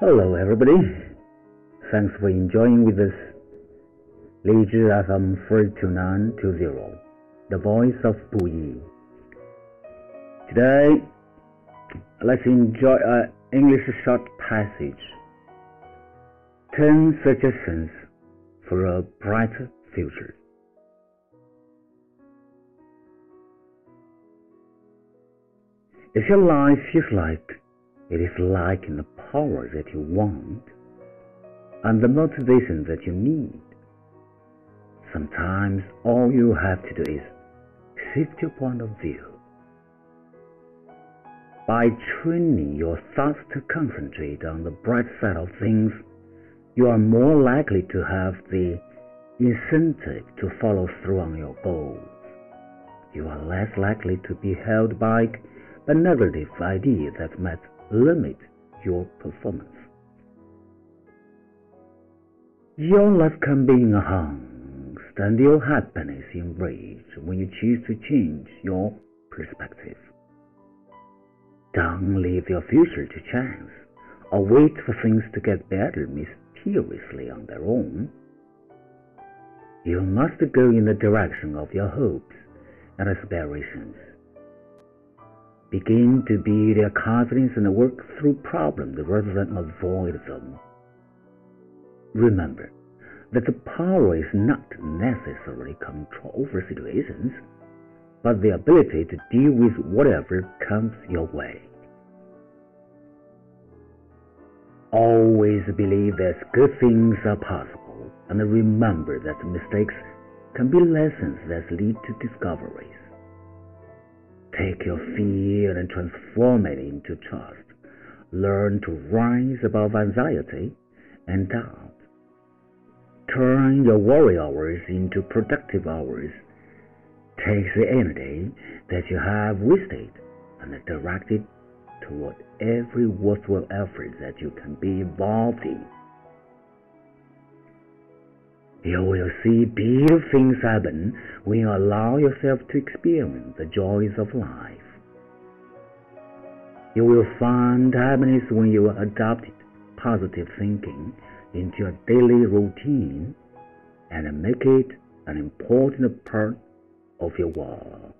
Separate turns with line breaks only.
Hello, everybody. Thanks for enjoying with us. 荔枝 FM 42920, the voice of Buyi. Today, let's enjoy an English short passage. 10 suggestions for a brighter future. If your life feels like it is lacking the power that you want and the motivation that you need, sometimes all you have to do is shift your point of view. By training your thoughts to concentrate on the bright side of things, you are more likely to have the incentive to follow through on your goals. You are less likely to be held back by negative ideas that might limit your performance. Your life can be enhanced and your happiness enriched when you choose to change your perspective. Don't leave your future to chance or wait for things to get better mysteriously on their own. You must go in the direction of your hopes and aspirations. Begin to be their confidence and work through problems rather than avoid them. Remember that the power is not necessarily control over situations, but the ability to deal with whatever comes your way. Always believe that good things are possible, and remember that mistakes can be lessons that lead to discoveries. Take your fear and transform it into trust. Learn to rise above anxiety and doubt. Turn your worry hours into productive hours. Take the energy that you have wasted and direct it toward every worthwhile effort that you can be involved in. You will see beautiful things happen when you allow yourself to experience the joys of life. You will find happiness when you adopt positive thinking into your daily routine and make it an important part of your work.